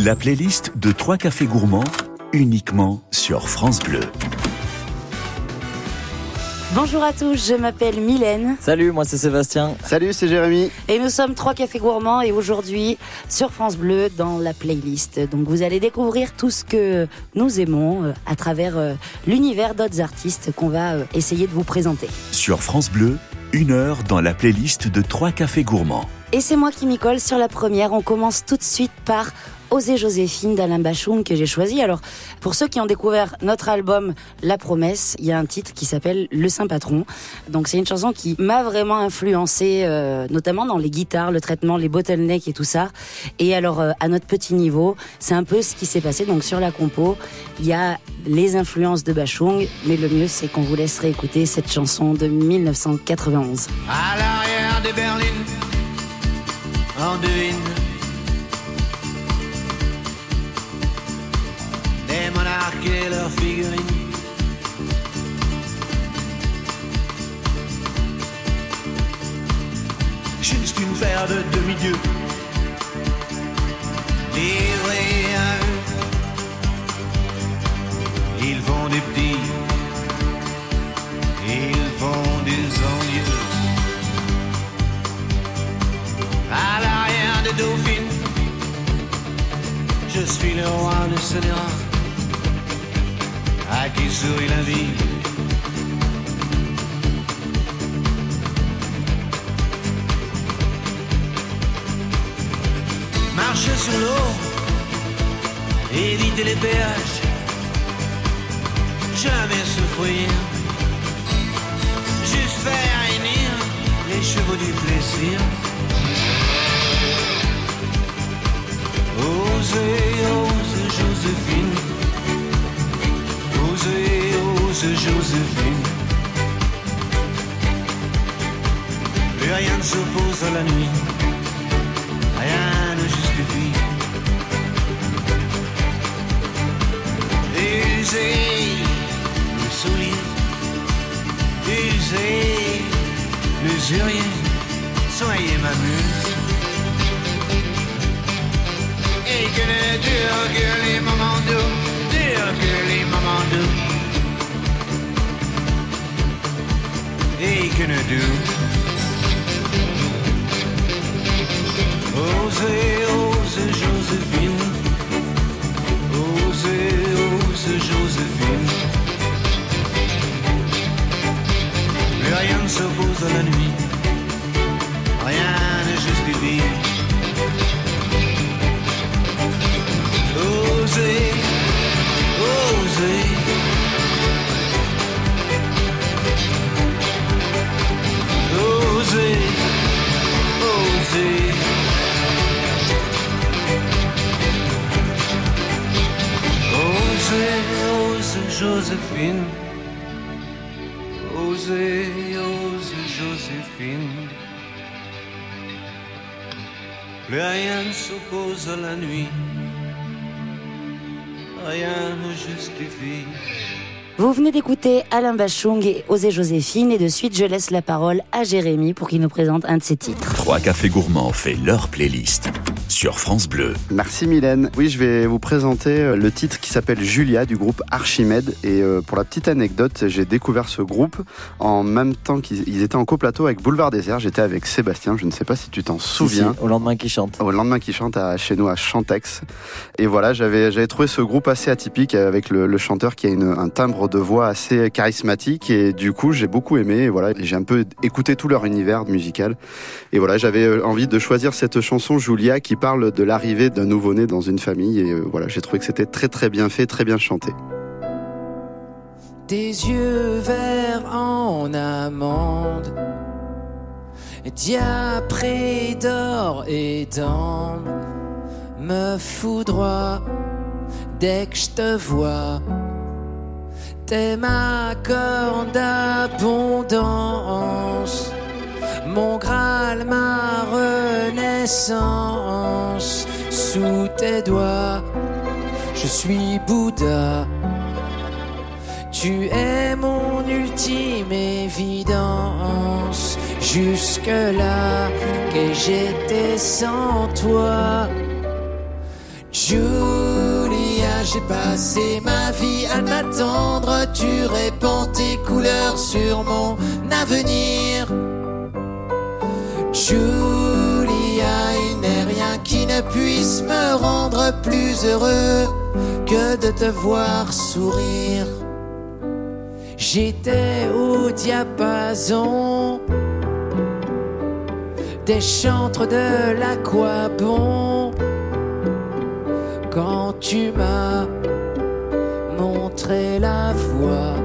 La playlist de trois cafés gourmands uniquement sur France Bleu. Bonjour à tous, je m'appelle Mylène. Salut, moi c'est Sébastien. Salut, c'est Jérémy. Et nous sommes trois cafés gourmands et aujourd'hui sur France Bleu dans la playlist. Donc vous allez découvrir tout ce que nous aimons euh, à travers euh, l'univers d'autres artistes qu'on va euh, essayer de vous présenter. Sur France Bleu, une heure dans la playlist de trois cafés gourmands. Et c'est moi qui m'y colle sur la première. On commence tout de suite par Oser Joséphine d'Alain Bachung que j'ai choisi. Alors, pour ceux qui ont découvert notre album La Promesse, il y a un titre qui s'appelle Le Saint Patron. Donc, c'est une chanson qui m'a vraiment influencé, euh, notamment dans les guitares, le traitement, les bottlenecks et tout ça. Et alors, euh, à notre petit niveau, c'est un peu ce qui s'est passé. Donc, sur la compo, il y a les influences de Bachung, mais le mieux, c'est qu'on vous laisse réécouter cette chanson de 1991. À l'arrière en des et leurs figurines. Juste une paire de demi-dieux livrés à. Ils font des petits, ils font des envieux. À l'arrière de Dauphine, je suis le roi de Sénéra à qui sourit la vie? Marcher sur l'eau, éviter les péages, jamais souffrir, juste faire réunir les chevaux du plaisir. Osez, osez, Joséphine. Osez, osez, Joséphine. Plus rien ne s'oppose à la nuit. Rien ne justifie. Usez le soulier. Usez l'usurier. Soyez ma muse. Et que ne durent que les moments doux, durent que les moments doux. Ne doux. Osez, osez, Joséphine. Osez, osez, Joséphine. Mais rien ne s'oppose à la nuit. Rien ne justifie. Osez. Joséphine. Osez, osez, Joséphine. Plus rien ne s'oppose à la nuit rien ne justifie. Vous venez d'écouter Alain Bachung et Osée Joséphine et de suite je laisse la parole à Jérémy pour qu'il nous présente un de ses titres. Trois cafés gourmands fait leur playlist sur France Bleu. Merci Mylène. Oui, je vais vous présenter euh, le titre qui s'appelle Julia du groupe Archimède. Et euh, pour la petite anecdote, j'ai découvert ce groupe en même temps qu'ils étaient en coplateau avec Boulevard Désert. J'étais avec Sébastien, je ne sais pas si tu t'en souviens. Si, au lendemain qui chante. Au lendemain qui chante à, chez nous à Chantex. Et voilà, j'avais j'avais trouvé ce groupe assez atypique avec le, le chanteur qui a une, un timbre de voix assez charismatique. Et du coup, j'ai beaucoup aimé. Et voilà, j'ai un peu écouté tout leur univers musical. Et voilà, j'avais euh, envie de choisir cette chanson Julia qui parle de l'arrivée d'un nouveau-né dans une famille. Et euh, voilà, j'ai trouvé que c'était très très bien fait, très bien chanté. Des yeux verts en amande, diapré d'or et d'ambre, me foudroie dès que je te vois. T'es ma corne d'abondance, mon Graal, ma renaissance. Sous tes doigts, je suis Bouddha. Tu es mon ultime évidence. Jusque-là, que j'étais sans toi. Julia. j'ai passé ma vie à t'attendre. Tu répands tes couleurs sur mon avenir. Julia, qui ne puisse me rendre plus heureux que de te voir sourire. J'étais au diapason des chantres de l'aquabon quand tu m'as montré la voie.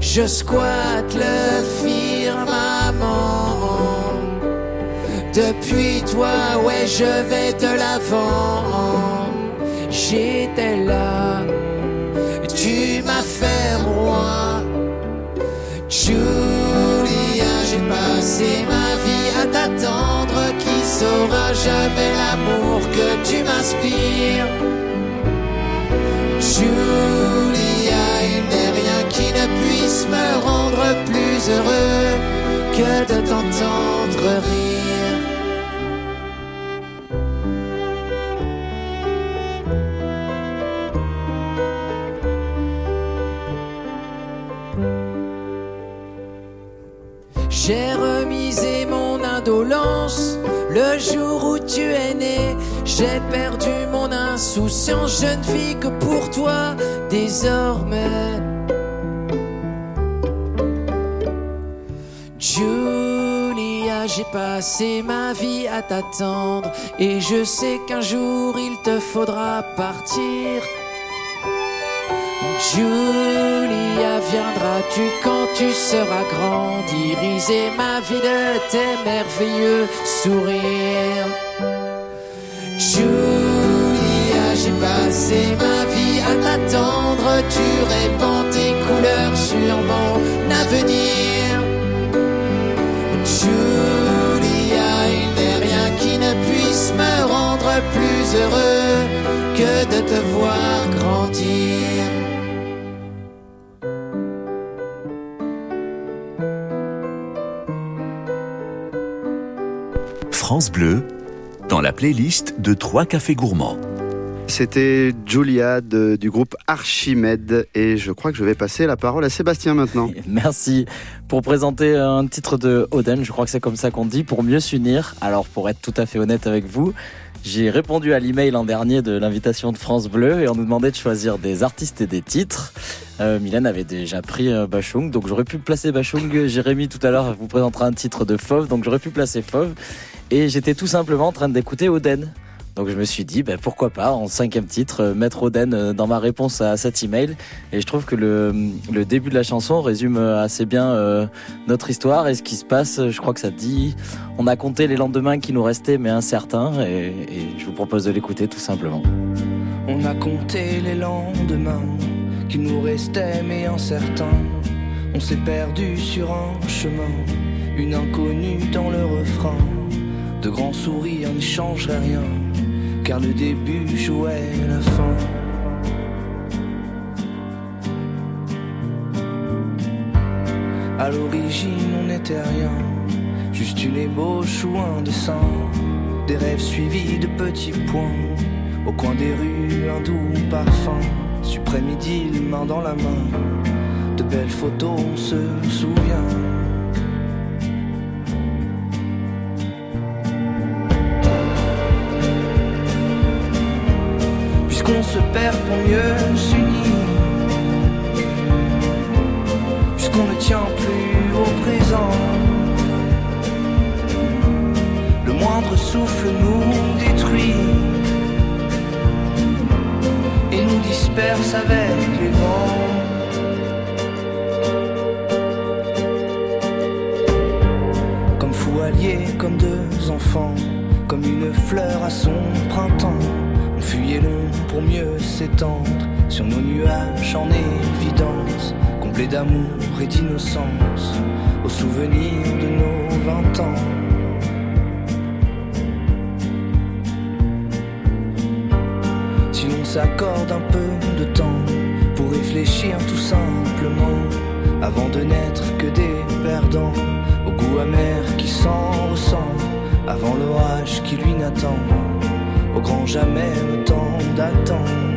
Je squatte le firmament. Depuis toi, ouais, je vais de l'avant. J'étais là, tu m'as fait roi. Julia, j'ai passé ma vie à t'attendre. Qui saura jamais l'amour que tu m'inspires? Julia, il n'est rien qui ne puisse me rendre plus heureux que de t'entendre rire. J'ai remisé mon indolence le jour où tu es né. J'ai perdu mon insouciance, je ne vis que pour toi désormais. Julia, j'ai passé ma vie à t'attendre et je sais qu'un jour il te faudra partir. Julia, viendras-tu quand tu seras grande Iriser ma vie de tes merveilleux sourires. Julia, j'ai passé ma vie à t'attendre. Tu répands tes couleurs sur mon avenir. Julia, il n'est rien qui ne puisse me rendre plus heureux France Bleu, dans la playlist de Trois Cafés Gourmands. C'était Julia de- du groupe Archimède et je crois que je vais passer la parole à Sébastien maintenant. Merci pour présenter un titre de Oden, je crois que c'est comme ça qu'on dit, pour mieux s'unir. Alors pour être tout à fait honnête avec vous, j'ai répondu à l'email l'an dernier de l'invitation de France Bleu et on nous demandait de choisir des artistes et des titres. Euh, Mylène avait déjà pris euh, Bachung, donc j'aurais pu placer Bachung. Jérémy tout à l'heure vous présentera un titre de Fauve, donc j'aurais pu placer Fauve. Et j'étais tout simplement en train d'écouter Oden. Donc je me suis dit, ben, pourquoi pas, en cinquième titre, euh, mettre Oden euh, dans ma réponse à cet email. Et je trouve que le, début de la chanson résume euh, assez bien notre histoire et ce qui se passe. Je crois que ça dit, on a compté les lendemains qui nous restaient, mais incertains. Et, et je vous propose de l'écouter tout simplement. On a compté les lendemains qui nous restaient mais incertains. On s'est perdu sur un chemin, une inconnue dans le refrain. De grands sourires n'y changeraient rien, car le début jouait la fin. À l'origine, on n'était rien, juste une ébauche ou un dessin. Des rêves suivis de petits points, au coin des rues, un doux parfum. Suprême idylle, main dans la main, de belles photos, on se souvient. Pour mieux s'unir, puisqu'on ne tient plus au présent. Le moindre souffle nous détruit et nous disperse avec d'amour et d'innocence, au souvenir de nos vingt ans. Si l'on s'accorde un peu de temps pour réfléchir tout simplement, avant de n'être que des perdants, au goût amer qui s'en ressent, avant l'orage qui lui n'attend, au grand jamais le temps d'attendre.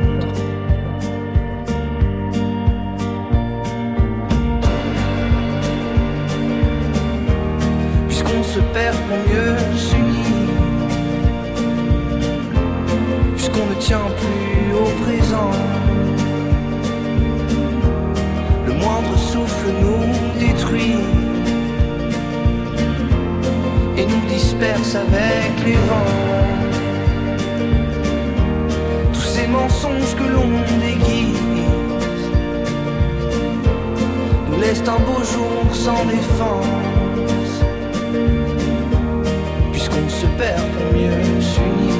Se perd pour mieux s'unir. Puisqu'on ne tient plus au présent. Le moindre souffle nous détruit et nous disperse avec les vents. Tous ces mensonges que l'on déguise nous laissent un beau jour sans défense. Se perd pour mieux s'unir.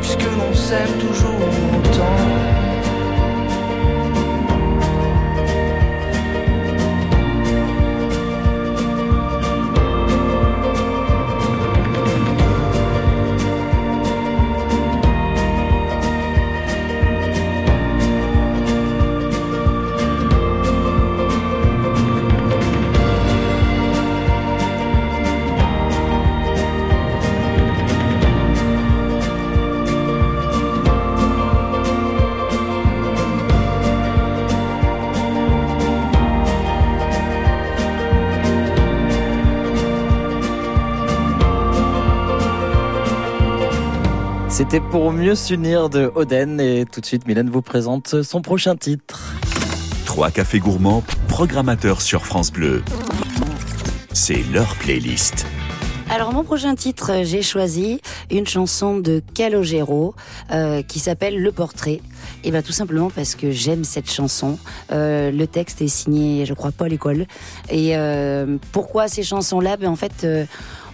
Puisque l'on s'aime toujours autant. C'était pour mieux s'unir de Oden et tout de suite Mylène vous présente son prochain titre. Trois cafés gourmands, programmateurs sur France Bleu. C'est leur playlist. Alors mon prochain titre, euh, j'ai choisi une chanson de Calogero euh, qui s'appelle Le Portrait. Et bien tout simplement parce que j'aime cette chanson. Euh, le texte est signé, je crois, Paul École. Et euh, pourquoi ces chansons-là? Ben, En fait, euh,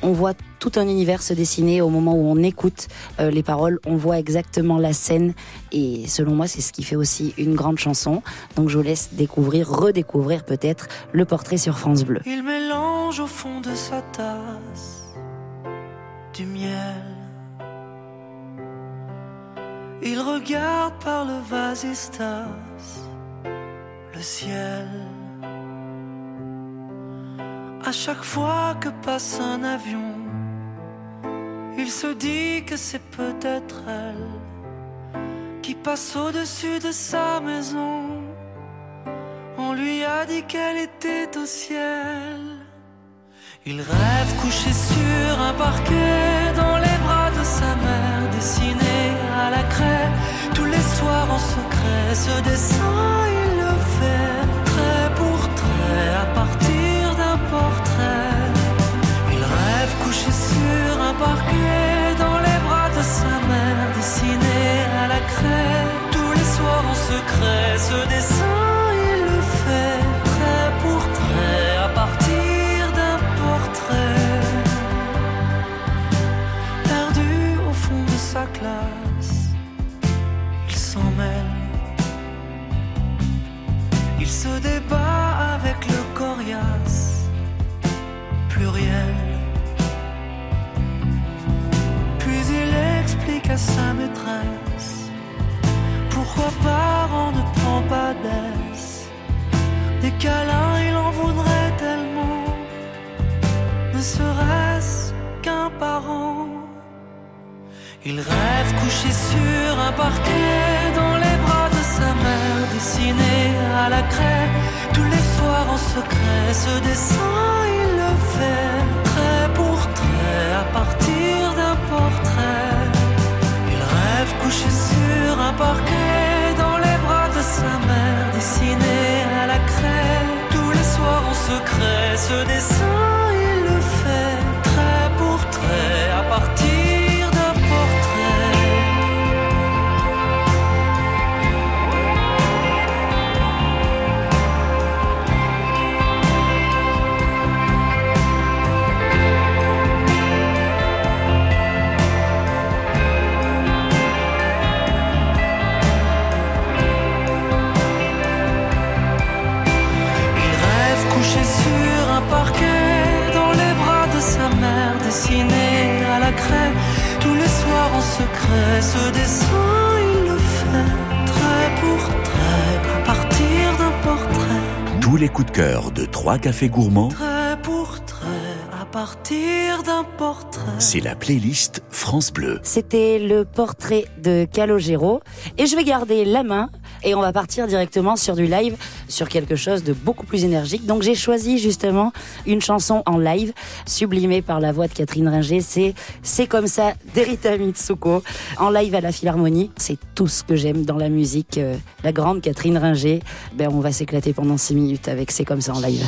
on voit tout un univers se dessiner au moment où on écoute euh, les paroles. On voit exactement la scène. Et selon moi, c'est ce qui fait aussi une grande chanson. Donc je vous laisse découvrir, redécouvrir peut-être le portrait sur France Bleu. Il mélange au fond de sa tasse du miel. Il regarde par le vasistas le ciel. À chaque fois que passe un avion, il se dit que c'est peut-être elle qui passe au-dessus de sa maison. On lui a dit qu'elle était au ciel. Il rêve couché sur un parquet dans les bras de sa mère, dessiné à la craie tous les soirs en secret. Ce dessin, il le fait trait pour trait parquet dans les bras de sa mère, dessiné à la craie tous les soirs en secret. Ce dessin, il le fait trait pour trait à partir d'un portrait. Perdu au fond de sa classe, il s'en mêle. Il se débat sa maîtresse pourquoi parent ne prend pas d'aise. Des câlins, il en voudrait tellement, ne serait-ce qu'un parent. Il rêve couché sur un parquet dans les bras de sa mère, dessiné à la craie tous les soirs en secret. Ce dessin, il le fait trait pour trait à partir couché sur un parquet dans les bras de sa mère, dessiné à la craie tous les soirs en secret. Ce dessin, en secret. Ce dessin, il le fait trait pour trait à partir d'un portrait. Tous les coups de cœur de Trois cafés gourmands, Trait pour trait à partir d'un portrait. c'est la playlist France Bleu. C'était le portrait de Calogero et je vais garder la main et on va partir directement sur du live, sur quelque chose de beaucoup plus énergique. Donc j'ai choisi justement une chanson en live, sublimée par la voix de Catherine Ringer. C'est C'est comme ça d'Erita Mitsuko, en live à la Philharmonie. C'est tout ce que j'aime dans la musique. Euh, la grande Catherine Ringer. Ben, on va s'éclater pendant 6 minutes avec C'est comme ça en live.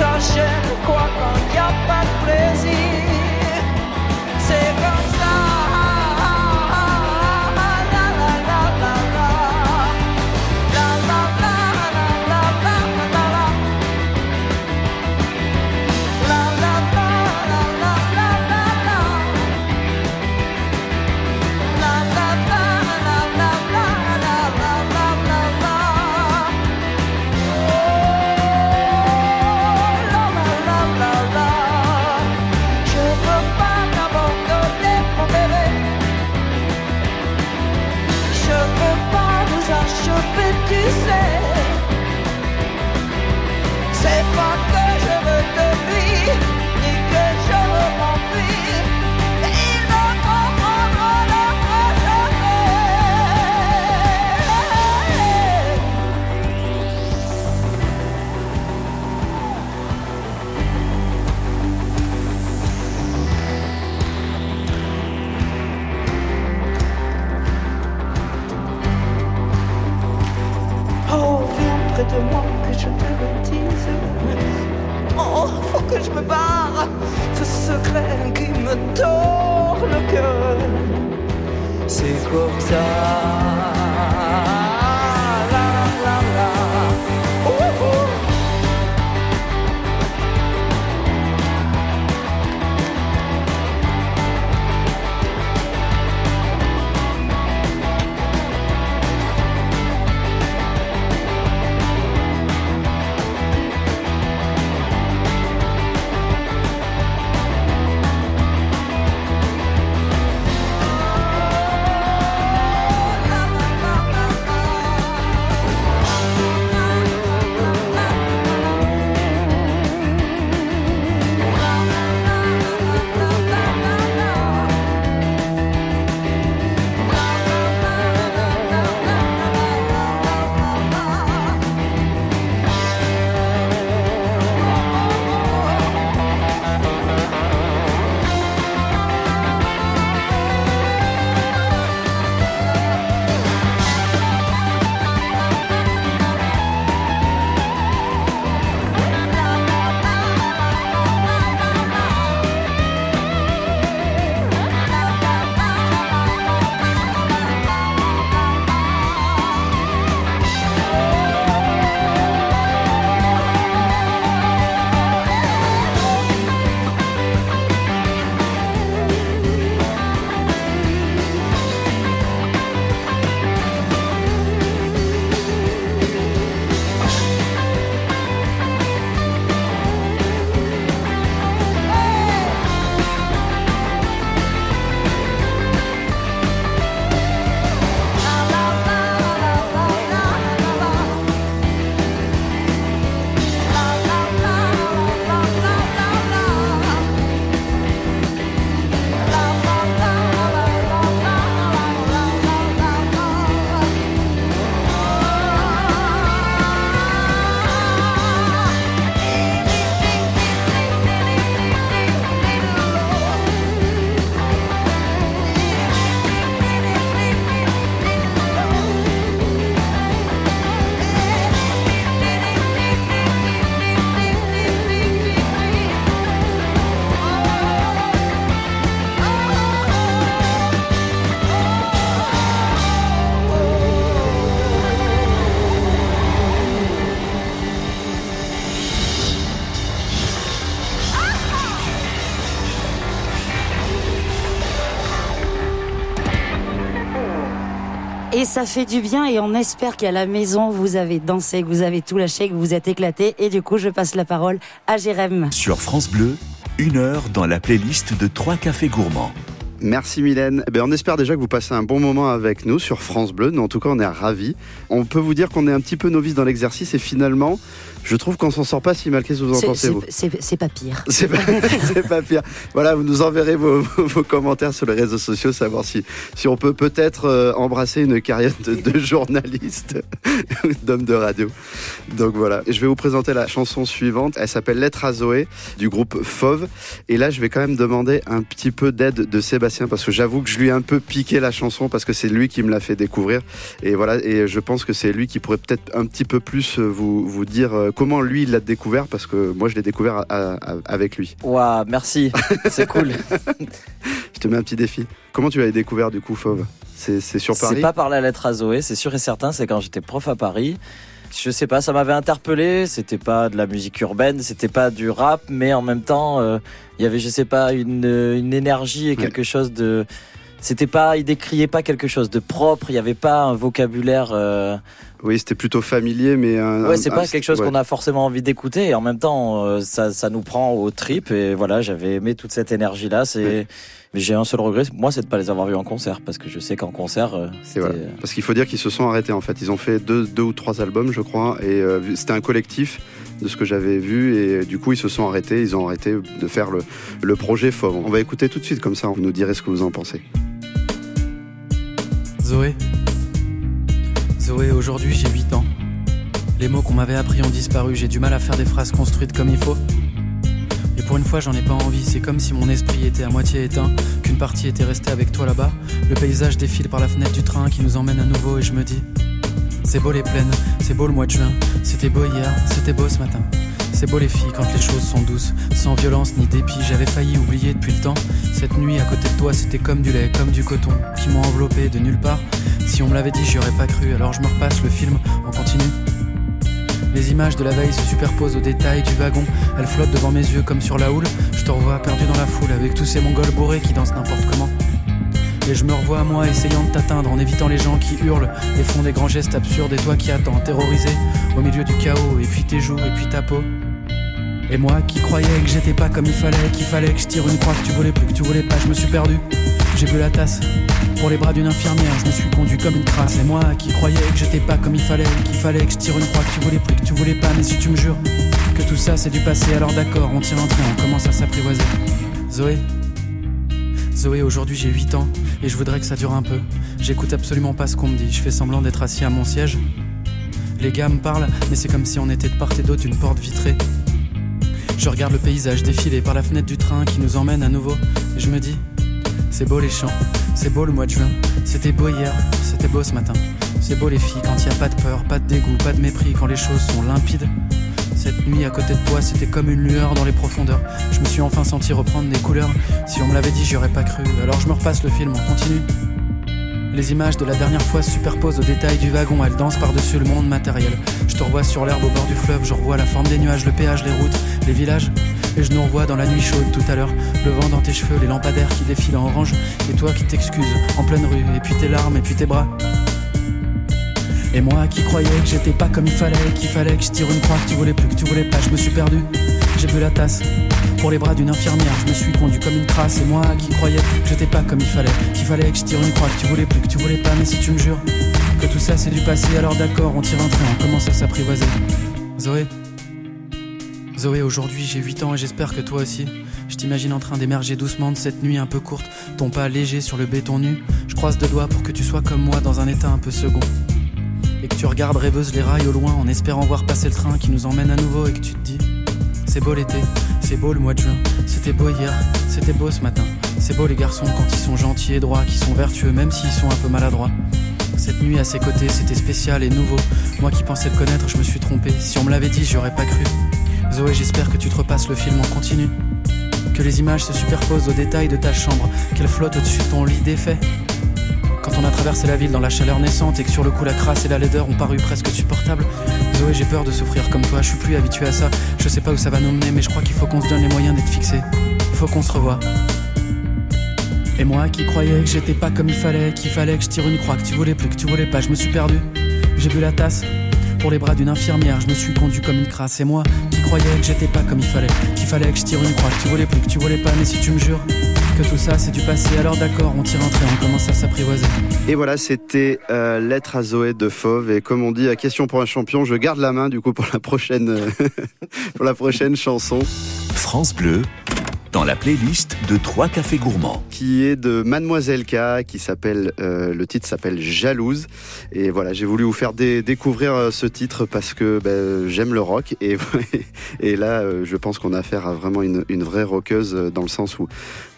s'enchaîne, quoi quand y a pas de plaisir. je me barre de ce secret qui me tord le cœur. C'est comme ça. Ça fait du bien et on espère qu'à la maison vous avez dansé, que vous avez tout lâché, que vous vous êtes éclaté. Et du coup, je passe la parole à Jérém. Sur France Bleu, une heure dans la playlist de trois cafés gourmands. Merci Mylène. Eh ben, on espère déjà que vous passez un bon moment avec nous sur France Bleu. Nous, en tout cas, on est ravis. On peut vous dire qu'on est un petit peu novice dans l'exercice et finalement, je trouve qu'on s'en sort pas si mal. Qu'est-ce que vous en pensez, vous C'est pas pire. C'est pas, pire. Voilà, vous nous enverrez vos, vos commentaires sur les réseaux sociaux, savoir si, si on peut peut-être euh, embrasser une carrière de, de journaliste, ou d'homme de radio. Donc voilà, je vais vous présenter la chanson suivante. Elle s'appelle Lettre à Zoé du groupe Fauve. Et là, je vais quand même demander un petit peu d'aide de Sébastien parce que j'avoue que je lui ai un peu piqué la chanson parce que c'est lui qui me l'a fait découvrir. Et voilà, et je pense que c'est lui qui pourrait peut-être un petit peu plus euh, vous, vous dire euh, comment lui il l'a découvert parce que moi je l'ai découvert à- à- à- avec lui. Waouh, merci, c'est cool. Je te mets un petit défi. Comment tu l'avais découvert du coup, Fauve? C'est c'est sur C'est Paris pas par la lettre à Zoé, c'est sûr et certain, c'est quand j'étais prof à Paris. Je sais pas, ça m'avait interpellé, c'était pas de la musique urbaine, c'était pas du rap, mais en même temps, euh, il y avait, je sais pas, une, une énergie et quelque chose de. C'était pas, il décriait pas quelque chose de propre, il y avait pas un vocabulaire. euh, Oui, c'était plutôt familier, mais un, Ouais, c'est un- pas quelque chose ouais. qu'on a forcément envie d'écouter et en même temps, euh, ça, ça nous prend au trip et voilà, j'avais aimé toute cette énergie-là. C'est, mais j'ai un seul regret, moi, c'est de pas les avoir vus en concert parce que je sais qu'en concert, euh, c'était. voilà. Parce qu'il faut dire qu'ils se sont arrêtés en fait. Ils ont fait deux, deux ou trois albums, je crois, et euh, c'était un collectif de ce que j'avais vu, et du coup ils se sont arrêtés. Ils ont arrêté de faire le, le projet Fauve. On va écouter tout de suite comme ça. Vous nous direz ce que vous en pensez. Zoé. Zoé, aujourd'hui j'ai 8 ans. Les mots qu'on m'avait appris ont disparu, j'ai du mal à faire des phrases construites comme il faut. Et pour une fois j'en ai pas envie, c'est comme si mon esprit était à moitié éteint, qu'une partie était restée avec toi là-bas. Le paysage défile par la fenêtre du train qui nous emmène à nouveau et je me dis C'est beau les plaines, c'est beau le mois de juin, c'était beau hier, c'était beau ce matin. C'est beau les filles quand les choses sont douces, sans violence ni dépit. J'avais failli oublier depuis le temps. Cette nuit à côté de toi, c'était comme du lait, comme du coton, qui m'ont enveloppé de nulle part. Si on me l'avait dit, j'y aurais pas cru. Alors je me repasse le film en continu. Les images de la veille se superposent aux détails du wagon. Elles flottent devant mes yeux comme sur la houle. Je te revois perdu dans la foule avec tous ces mongols bourrés qui dansent n'importe comment. Et je me revois moi essayant de t'atteindre en évitant les gens qui hurlent et font des grands gestes absurdes et toi qui attends terrorisé au milieu du chaos et puis tes joues et puis ta peau. Et moi qui croyais que j'étais pas comme il fallait, qu'il fallait que je tire une croix que tu voulais plus, que tu voulais pas, je me suis perdu. J'ai bu la tasse pour les bras d'une infirmière, je me suis conduit comme une crasse. Et moi qui croyais que j'étais pas comme il fallait, qu'il fallait que je tire une croix que tu voulais plus, que tu voulais pas, mais si tu me jures que tout ça c'est du passé, alors d'accord, on tire un train, on commence à s'apprivoiser. Zoé, Zoé, aujourd'hui j'ai 8 ans et je voudrais que ça dure un peu. J'écoute absolument pas ce qu'on me dit, je fais semblant d'être assis à mon siège. Les gars me parlent, mais c'est comme si on était de part et d'autre d'une porte vitrée. Je regarde le paysage défiler par la fenêtre du train qui nous emmène à nouveau et je me dis c'est beau les champs, c'est beau le mois de juin, c'était beau hier, c'était beau ce matin. C'est beau les filles quand il y a pas de peur, pas de dégoût, pas de mépris, quand les choses sont limpides. Cette nuit à côté de toi, c'était comme une lueur dans les profondeurs. Je me suis enfin senti reprendre des couleurs. Si on me l'avait dit, j'y aurais pas cru. Alors je me repasse le film, on continue. Les images de la dernière fois se superposent aux détails du wagon, elles dansent par-dessus le monde matériel. Je te revois sur l'herbe au bord du fleuve, je revois la forme des nuages, le péage, les routes, les villages. Et je nous revois dans la nuit chaude tout à l'heure, le vent dans tes cheveux, les lampadaires qui défilent en orange, et toi qui t'excuses en pleine rue, et puis tes larmes, et puis tes bras. Et moi qui croyais que j'étais pas comme il fallait, qu'il fallait que je tire une croix, que tu voulais plus, que tu voulais pas, je me suis perdu. J'ai bu la tasse pour les bras d'une infirmière, je me suis conduit comme une crasse. Et moi qui croyais que j'étais pas comme il fallait, qu'il fallait que je tire une croix, que tu voulais plus, que tu voulais pas, mais si tu me jures que tout ça c'est du passé, alors d'accord, on tire un train, on commence à s'apprivoiser. Zoé, Zoé, aujourd'hui j'ai 8 ans et j'espère que toi aussi. Je t'imagine en train d'émerger doucement de cette nuit un peu courte, ton pas léger sur le béton nu. Je croise deux doigts pour que tu sois comme moi dans un état un peu second et que tu regardes rêveuse les rails au loin en espérant voir passer le train qui nous emmène à nouveau et que tu te dis c'est beau l'été, c'est beau le mois de juin, c'était beau hier, c'était beau ce matin, c'est beau les garçons quand ils sont gentils et droits, qui sont vertueux même s'ils sont un peu maladroits. Cette nuit à ses côtés c'était spécial et nouveau, moi qui pensais le connaître je me suis trompé, si on me l'avait dit j'y aurais pas cru. Zoé j'espère que tu te repasses le film en continu, que les images se superposent aux détails de ta chambre, qu'elles flottent au-dessus de ton lit défait, quand on a traversé la ville dans la chaleur naissante et que sur le coup la crasse et la laideur ont paru presque supportables. Zoé, j'ai peur de souffrir comme toi, je suis plus habitué à ça. Je sais pas où ça va nous mener, mais je crois qu'il faut qu'on se donne les moyens d'être fixés. Il faut qu'on se revoie. Et moi qui croyais que j'étais pas comme il fallait, qu'il fallait que je tire une croix, que tu voulais plus, que tu voulais pas, je me suis perdu. J'ai bu la tasse pour les bras d'une infirmière, je me suis conduit comme une crasse. Et moi qui croyais que j'étais pas comme il fallait, qu'il fallait que je tire une croix, que tu voulais plus, que tu voulais pas, mais si tu me jures que tout ça c'est du passé, alors d'accord, on tire un trait, on commence à s'apprivoiser. Et voilà, c'était euh, Lettre à Zoé de Fauve. Et comme on dit, à question pour un champion, je garde la main du coup pour la prochaine, pour la prochaine chanson. France Bleu, dans la playlist de Trois Cafés Gourmands. Qui est de Mademoiselle K, qui s'appelle, euh, le titre s'appelle Jalouse. Et voilà, j'ai voulu vous faire dé découvrir euh, ce titre parce que ben, j'aime le rock. Et, et là, euh, je pense qu'on a affaire à vraiment une, une, vraie rockeuse dans le sens où,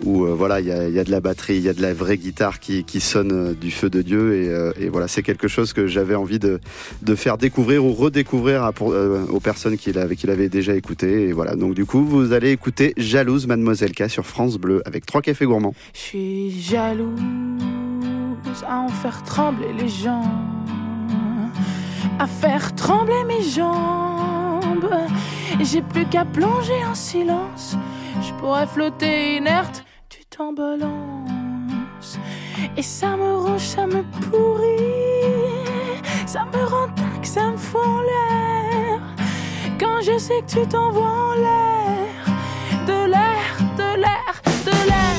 où voilà, il y a, y a, de la batterie, il y a de la vraie guitare qui, qui sonne du feu de Dieu. Et, et voilà, c'est quelque chose que j'avais envie de, de faire découvrir ou redécouvrir à, pour, aux personnes qui l'avaient déjà écouté. Et voilà, donc du coup, vous allez écouter Jalouse, Mademoiselle Mademoiselle K sur France Bleu avec trois cafés gourmands. Je suis jalouse à en faire trembler les gens, à faire trembler mes jambes. J'ai plus qu'à plonger en silence. Je pourrais flotter inerte, tu t'en balances. Et ça me ronge, ça me pourrit. Ça me rend tac, ça me fout en l'air. Quand je sais que tu t'envoies en l'air, de l'air l'air, de l'air.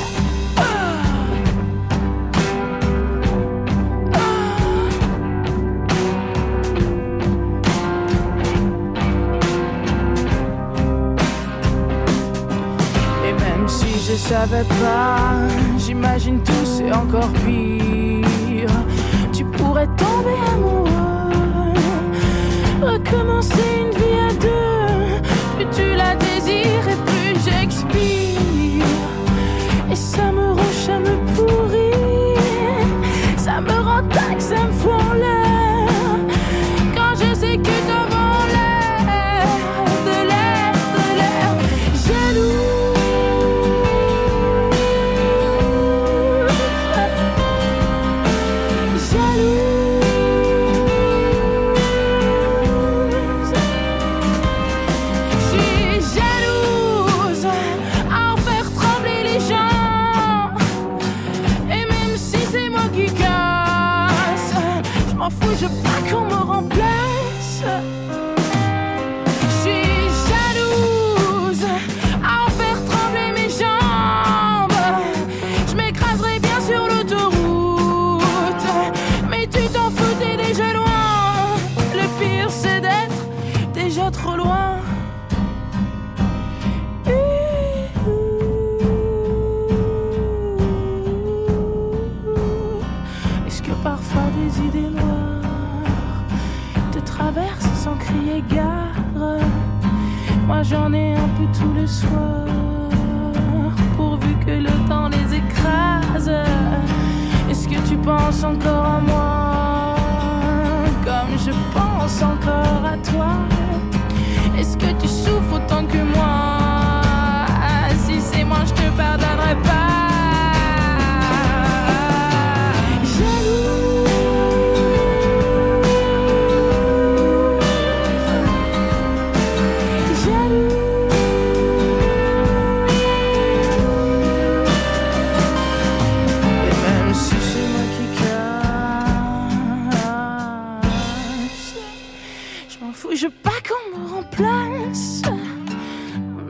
Et même si je savais pas, j'imagine tout c'est encore pire. Tu pourrais tomber amoureux, recommencer une vie Et ça me ronge, ça me pourrit. Ça me rend tac, ça me fout en l'air.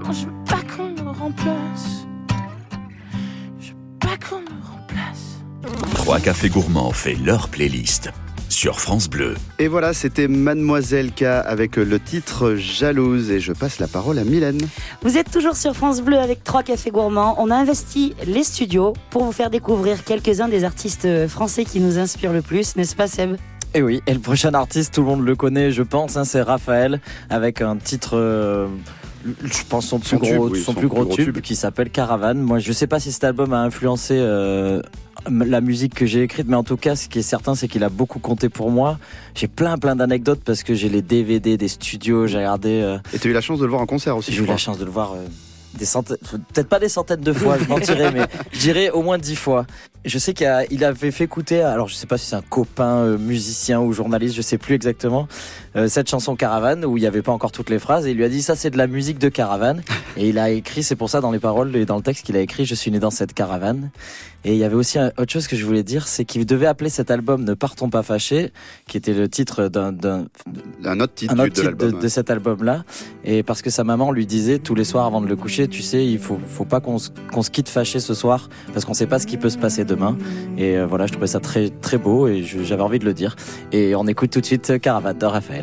Non, je veux pas qu'on me remplace. Je veux pas qu'on me remplace. Trois Cafés Gourmands fait leur playlist sur France Bleu. Et voilà, c'était Mademoiselle K avec le titre Jalouse. Et je passe la parole à Mylène. Vous êtes toujours sur France Bleu avec trois cafés gourmands. On a investi les studios pour vous faire découvrir quelques-uns des artistes français qui nous inspirent le plus, n'est-ce pas Seb? Et oui, et le prochain artiste, tout le monde le connaît, je pense, hein, c'est Raphaël, avec un titre... euh, je pense son plus Son gros, tube, oui, son son plus gros plus gros tube, tube. qui s'appelle Caravane. Moi, je sais pas si cet album a influencé euh, la musique que j'ai écrite, mais en tout cas, ce qui est certain, c'est qu'il a beaucoup compté pour moi. J'ai plein, plein d'anecdotes parce que j'ai les DVD des studios, j'ai regardé. euh, Et tu as eu la chance de le voir en concert aussi. j'ai eu la chance de le voir euh, des centaines, peut-être pas des centaines de fois, je mentirais, mais je dirais au moins dix fois. Je sais qu'il avait fait écouter, alors je sais pas si c'est un copain musicien ou journaliste, je sais plus exactement, euh, cette chanson Caravane où il n'y avait pas encore toutes les phrases et il lui a dit ça c'est de la musique de caravane et il a écrit c'est pour ça dans les paroles et dans le texte qu'il a écrit je suis né dans cette caravane et il y avait aussi autre chose que je voulais dire c'est qu'il devait appeler cet album Ne partons pas fâchés qui était le titre d'un d'un Un autre titre un autre de titre de, cet album-là, et parce que sa maman lui disait tous les soirs avant de le coucher, tu sais, il faut, faut pas qu'on se, qu'on se quitte fâché ce soir, parce qu'on sait pas ce qui peut se passer demain. Et euh, voilà, je trouvais ça très très beau, et je- j'avais envie de le dire. Et on écoute tout de suite Caravane de Raphaël.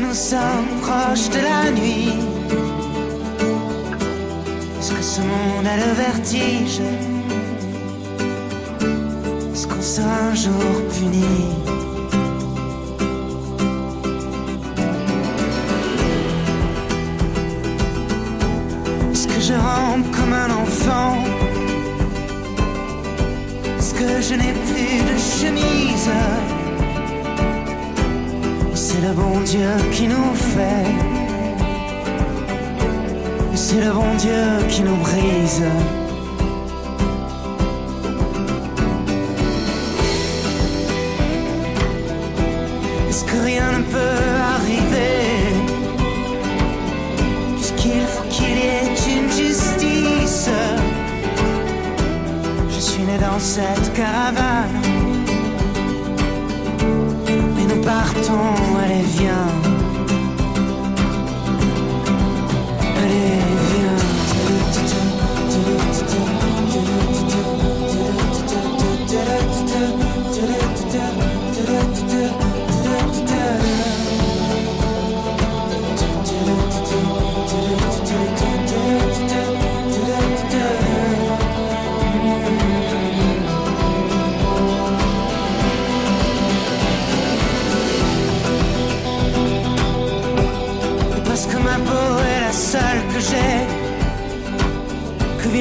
nous sommes proches de la nuit. Est-ce que ce monde a le vertige? Est-ce qu'on sera un jour puni? Est-ce que je rampe comme un enfant? Est-ce que je n'ai plus de chemise? C'est le bon Dieu qui nous fait. C'est le bon Dieu qui nous brise.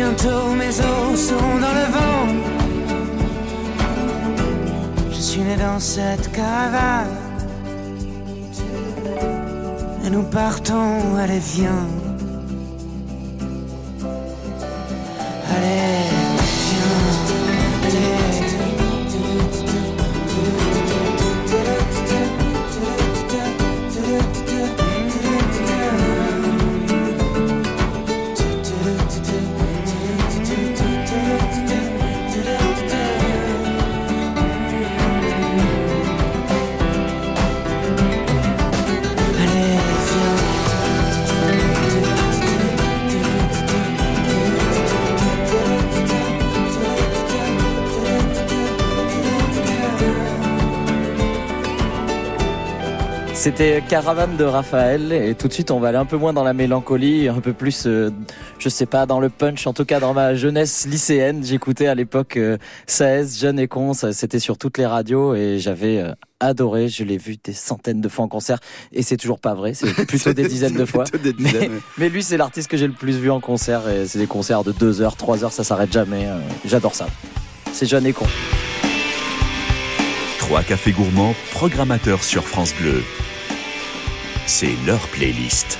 Bientôt mes os seront dans le vent. Je suis né dans cette caravane Et nous partons, allez viens. Allez, C'était Caravane de Raphaël, et tout de suite on va aller un peu moins dans la mélancolie, un peu plus, euh, je sais pas, dans le punch. En tout cas, dans ma jeunesse lycéenne, j'écoutais à l'époque euh, 16, Jeune et Con, ça, c'était sur toutes les radios, et j'avais euh, adoré. Je l'ai vu des centaines de fois en concert, et c'est toujours pas vrai, c'est plutôt des dizaines de fois. Plutôt des Mais, dizaines, ouais. mais lui, c'est l'artiste que j'ai le plus vu en concert. Et c'est des concerts de 2 heures, 3 heures, ça s'arrête jamais. euh, J'adore ça. C'est jeune et con. Trois cafés gourmands, programmateurs sur France Bleu. C'est leur playlist.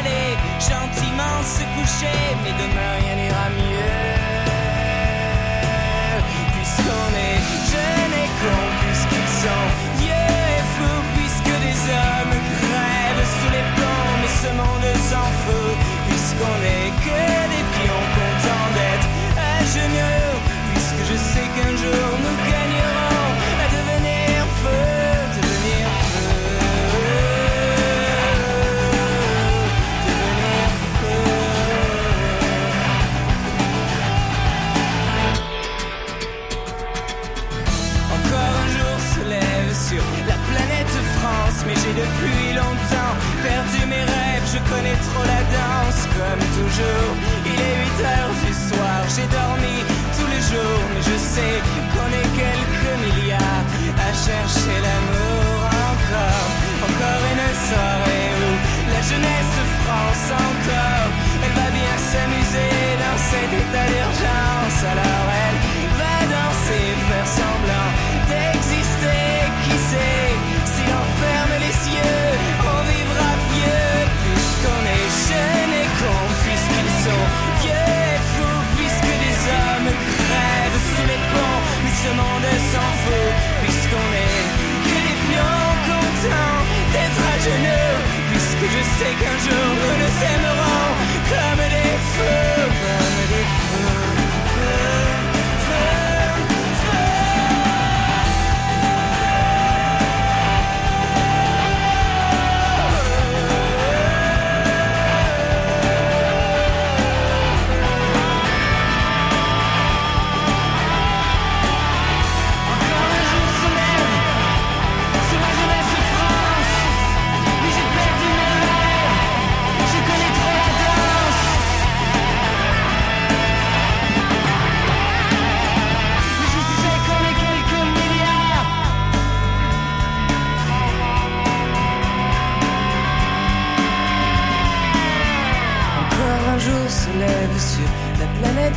aller gentiment se coucher. Mais demain rien n'ira mieux. Puisqu'on est jeunes et cons, puisqu'ils sont vieux et fous, puisque des hommes crèvent sous les plombs. Mais ce monde s'en fout, puisque depuis longtemps perdu mes rêves, je connais trop la danse comme toujours. Il est 8 heures du soir, j'ai dormi tous les jours, mais je sais qu'on est quelques milliards à chercher l'amour encore. Encore une soirée où la jeunesse puisque je sais qu'un jour nous nous aimerons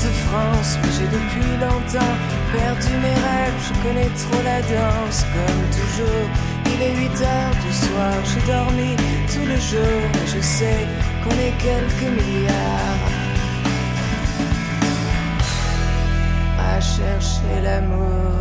mais j'ai depuis longtemps perdu mes rêves. Je connais trop la danse, comme toujours. Il est 8 heures du soir, j'ai dormi tout le jour, mais je sais qu'on est quelques milliards à chercher l'amour.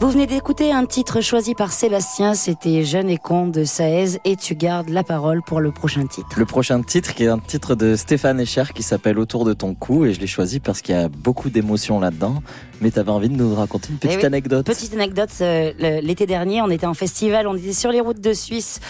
Vous venez d'écouter un titre choisi par Sébastien, c'était Jeune et con de Saez et tu gardes la parole pour le prochain titre. Le prochain titre qui est un titre de Stéphane Echer qui s'appelle Autour de ton cou et je l'ai choisi parce qu'il y a beaucoup d'émotions là-dedans. Mais tu avais envie de nous raconter une petite Eh oui, anecdote. Petite anecdote, euh, l'été dernier, on était en festival, on était sur les routes de Suisse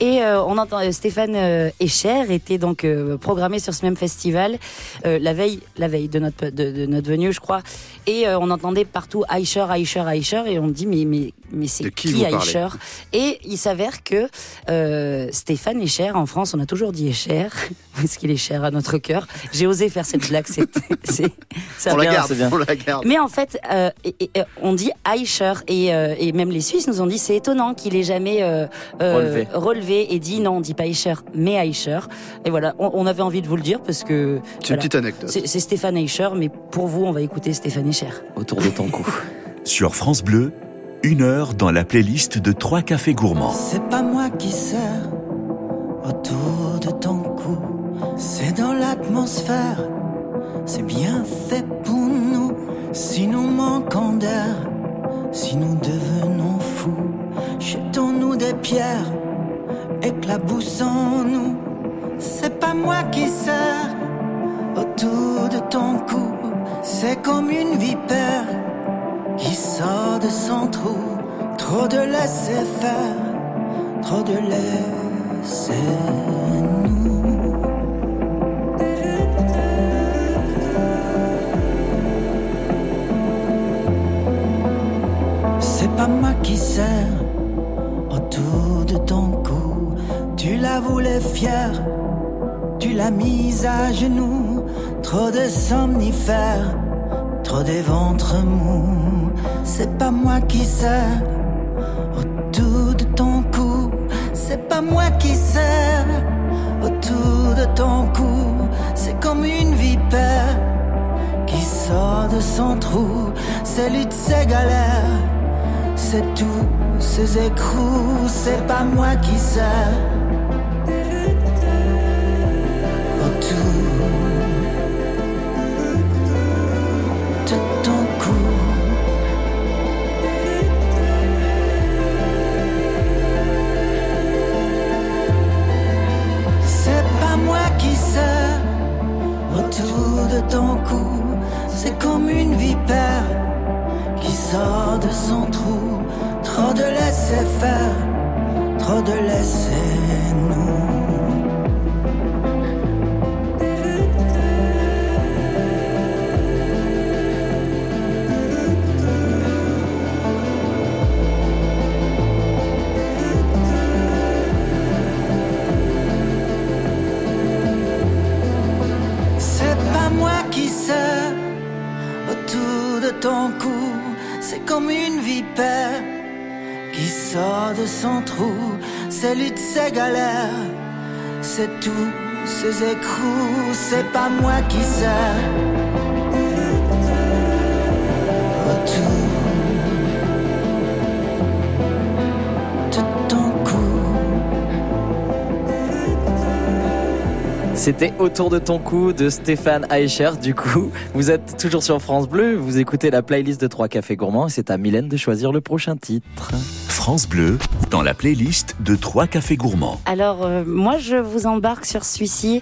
et euh, on entend euh, Stéphane euh, Echer était donc euh, programmé sur ce même festival euh, la veille, la veille de notre de, de notre venue, je crois. Et euh, on entendait partout Aisher, Aisher, Aisher et on dit mais mais mais c'est qui qui, Aisher Et il s'avère que euh, Stéphane Echer, en France, on a toujours dit Echer parce qu'il est cher à notre cœur. J'ai osé faire cette blague, c'est c'est ça On la garde, c'est bien. on la garde. mais en fait, euh, et- et- et on dit Aisher et, euh, et même les Suisses nous ont dit c'est étonnant qu'il ait jamais euh, euh, Relevé. relevé et dit non, on dit pas Aisher, mais Aisher. Et voilà, on, on avait envie de vous le dire parce que C'est une petite anecdote. c'est c'est Stéphane Aisher, mais pour vous, on va écouter Stéphane Echer. Autour de ton cou. Sur France Bleu, une heure dans la playlist de trois cafés gourmands. C'est pas moi qui sers autour de ton cou, c'est dans l'atmosphère, c'est bien fait pour. Si nous manquons d'air, si nous devenons fous, jetons-nous des pierres, éclaboussons-nous. C'est pas moi qui sers autour de ton cou, c'est comme une vipère qui sort de son trou. Trop de laisser faire, trop de laisser fière, tu l'as mise à genoux. Trop de somnifères, trop des ventres mous. C'est pas moi qui sers autour de ton cou. C'est pas moi qui sers autour de ton cou. C'est comme une vipère qui sort de son trou. C'est lutte, c'est galère. C'est tous ces écrous. C'est pas moi qui sers laisser faire, trop de laisser ses luttes, ses galères, c'est tout, ces écrous, c'est pas moi qui sais. Retour. C'était Autour de ton cou de Stéphane Aicher. Du coup, vous êtes toujours sur France Bleu, vous écoutez la playlist de Trois cafés gourmands et c'est à Mylène de choisir le prochain titre. France Bleu, dans la playlist de Trois cafés gourmands. Alors, euh, moi, je vous embarque sur celui-ci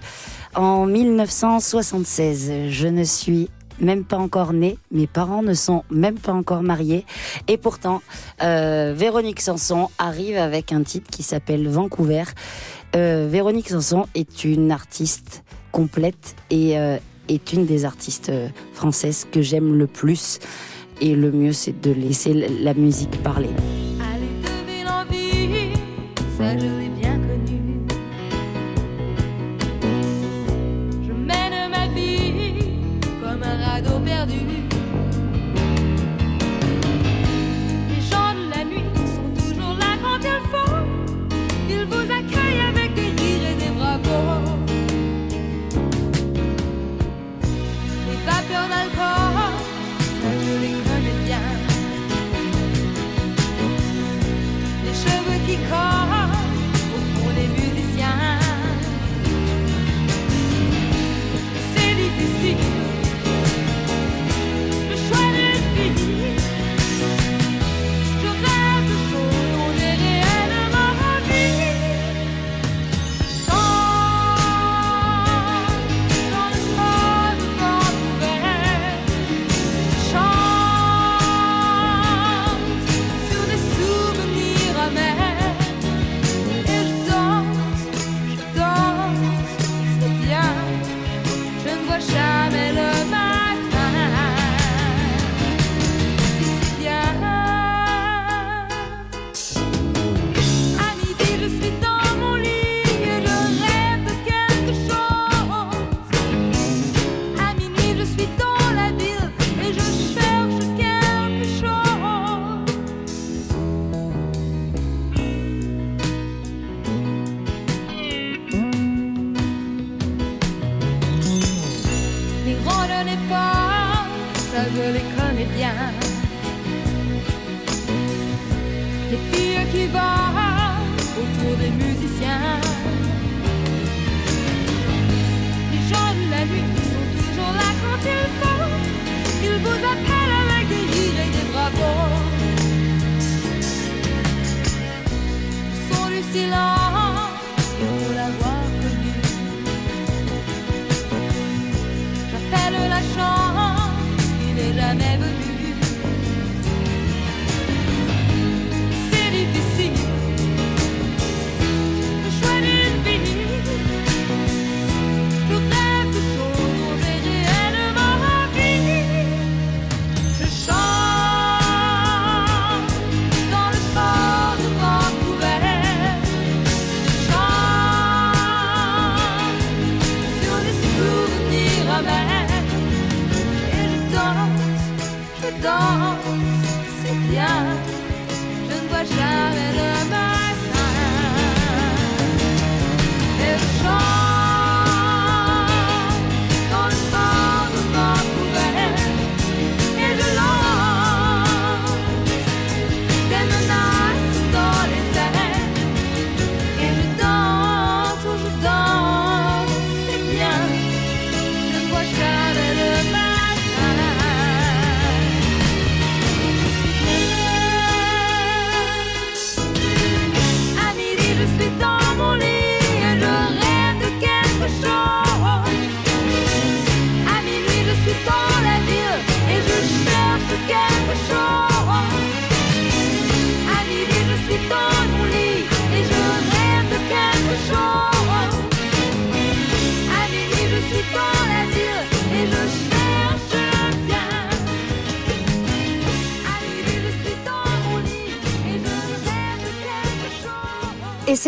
en 1976. Je ne suis même pas encore née, mes parents ne sont même pas encore mariés, et pourtant, euh, Véronique Sanson arrive avec un titre qui s'appelle Vancouver, euh, Véronique Sanson est une artiste complète et euh, est une des artistes euh, françaises que j'aime le plus. Et le mieux, c'est de laisser la musique parler. Allez,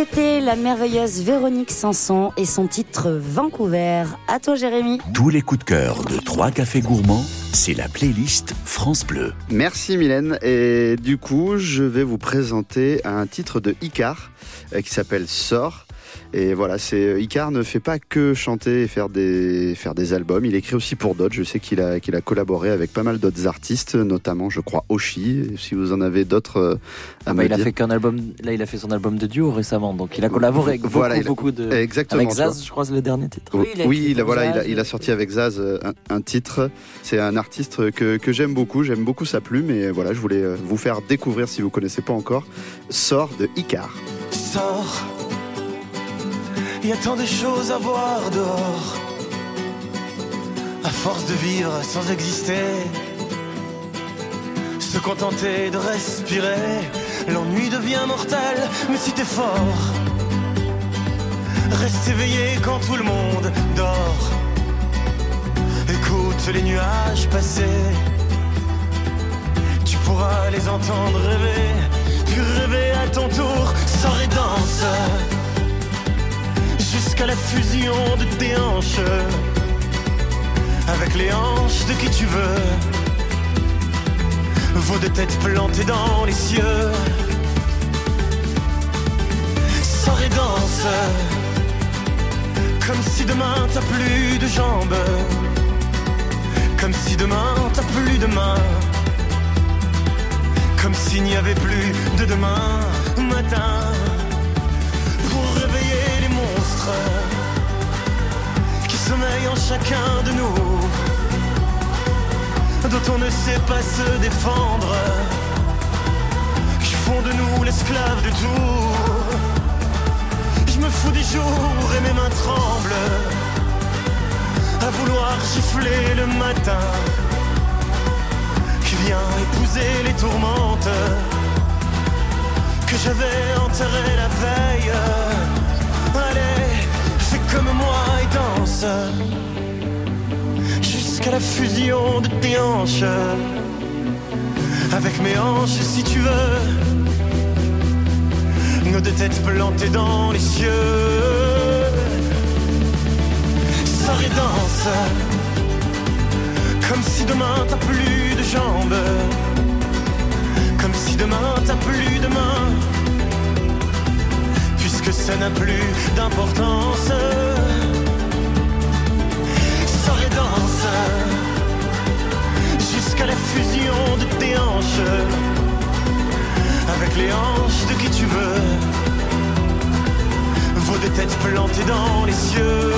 C'était la merveilleuse Véronique Sanson et son titre Vancouver. À toi, Jérémy. Tous les coups de cœur de trois cafés gourmands, c'est la playlist France Bleu. Merci, Mylène. Et du coup, je vais vous présenter un titre de Icar euh, qui s'appelle Sort. Et voilà, c'est Icar ne fait pas que chanter et faire des faire des albums. Il écrit aussi pour d'autres. Je sais qu'il a qu'il a collaboré avec pas mal d'autres artistes, notamment, je crois, Oshi. Si vous en avez d'autres euh, à Ah bah, me il a fait qu'un album. Là, il a fait son album de duo récemment, donc il a collaboré avec beaucoup, Voilà, il a- beaucoup de. Exactement, Avec. Zaz, je crois, c'est le dernier titre. Oui, il a il voilà, il a, Zaz. il a sorti avec Zaz euh, un, un titre. C'est un artiste que, que j'aime beaucoup. J'aime beaucoup sa plume. Et voilà, je voulais euh, vous faire découvrir, si vous connaissez pas encore, Sort de Icar. Sors, il y a tant de choses à voir dehors. À force de vivre sans exister, se contenter de respirer, l'ennui devient mortel. Mais si t'es fort, reste éveillé quand tout le monde dort. Écoute les nuages passer, tu pourras les entendre rêver. Puis rêver à ton tour, sors et danse Jusqu'à la fusion de tes hanches. Avec les hanches de qui tu veux. Vos deux têtes plantées dans les cieux. Sors et danse. Comme si demain t'as plus de jambes. Comme si demain t'as plus de mains. Comme s'il n'y avait plus de demain matin qui sommeillent en chacun de nous, dont on ne sait pas se défendre, qui font de nous l'esclave de tout. Je me fous des jours et mes mains tremblent à vouloir gifler le matin qui vient épouser les tourmentes que j'avais enterrées la veille. Allez, comme moi et danse jusqu'à la fusion de tes hanches. Avec mes hanches, si tu veux, nos deux têtes plantées dans les cieux. Sors et danse. Comme si demain t'as plus de jambes Comme si demain t'as plus de mains ça n'a plus d'importance. Sors et danse Jusqu'à la fusion de tes hanches. Avec les hanches de qui tu veux Vos deux têtes plantées dans les cieux.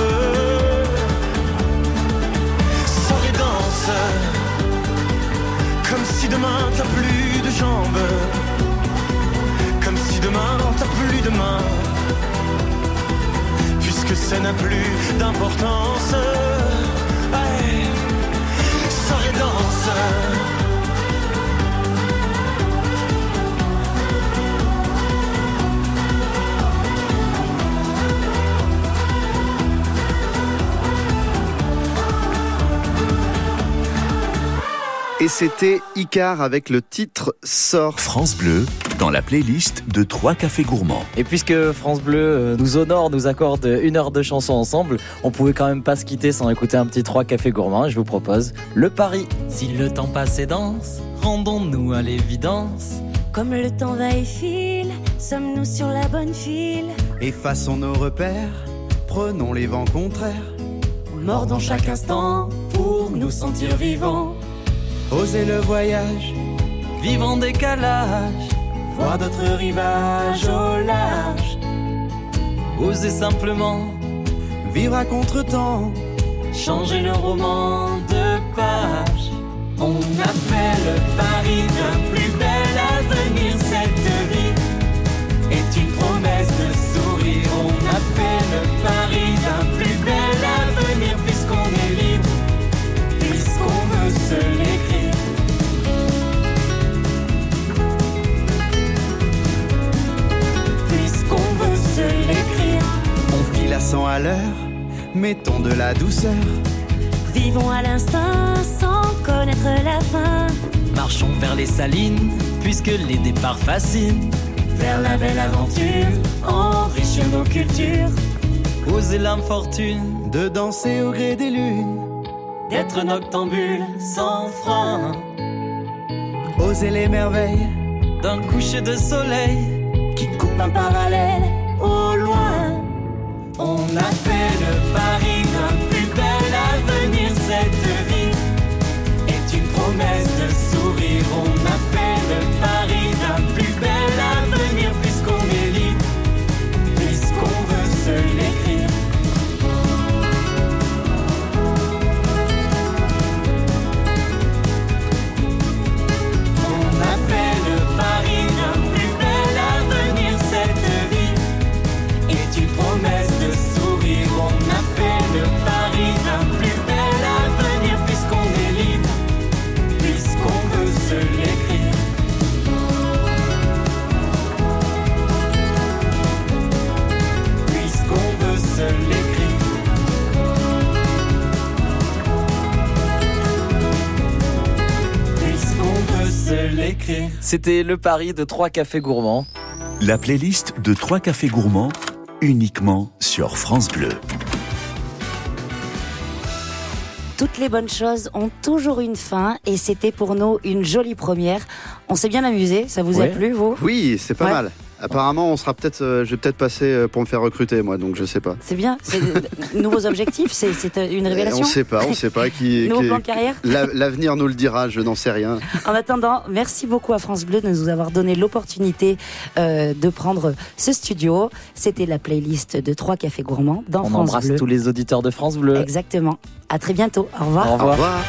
Sors et danse Comme si demain t'as plus de jambes Comme si demain t'as plus de mains Puisque ça n'a plus d'importance Ouais. Sors danse Et c'était Icar avec le titre Sort. France Bleu, dans la playlist de Trois Cafés Gourmands. Et puisque France Bleu euh, nous honore, nous accorde une heure de chansons ensemble, on pouvait quand même pas se quitter sans écouter un petit 3 cafés gourmands. Je vous propose le pari. Si le temps passe et danse, rendons-nous à l'évidence. Comme le temps va et file, sommes-nous sur la bonne file? Effaçons nos repères, prenons les vents contraires. Mordons chaque instant pour nous sentir vivants. Osez le voyage, Vivre en décalage, voir d'autres rivages au large. oser simplement Vivre à contre-temps, changer le roman de page. On a fait le pari d'un plus bel avenir. Cette vie est une promesse de sourire. On a fait le pari d'un plus bel avenir puisqu'on est libre, puisqu'on veut se l'écrire. File à 100 à l'heure, mettons de la douceur. Vivons à l'instant sans connaître la fin. Marchons vers les salines, puisque les départs fascinent. Vers la belle aventure, enrichir nos cultures. Oser l'âme fortune, De danser au gré des lunes, d'être noctambule sans frein. Oser les merveilles d'un coucher de soleil qui coupe un parallèle au loin. C'était le pari de trois cafés gourmands. La playlist de trois cafés gourmands uniquement sur France Bleu. Toutes les bonnes choses ont toujours une fin et c'était pour nous une jolie première. On s'est bien amusé, ça vous a plu vous? Oui, c'est pas Ouais. mal. Apparemment, on sera peut-être, euh, je vais peut-être passer euh, pour me faire recruter, moi, donc je sais pas. C'est bien, c'est de nouveaux objectifs, c'est c'est une révélation. On sait pas, on sait pas qui. Nouveau qui- plan de carrière La- L'avenir nous le dira, je n'en sais rien. En attendant, merci beaucoup à France Bleu de nous avoir donné l'opportunité euh, de prendre ce studio. C'était la playlist de trois cafés gourmands dans On France embrasse Bleu. tous les auditeurs de France Bleu. Exactement. À très bientôt. Au revoir. Au revoir. Au revoir.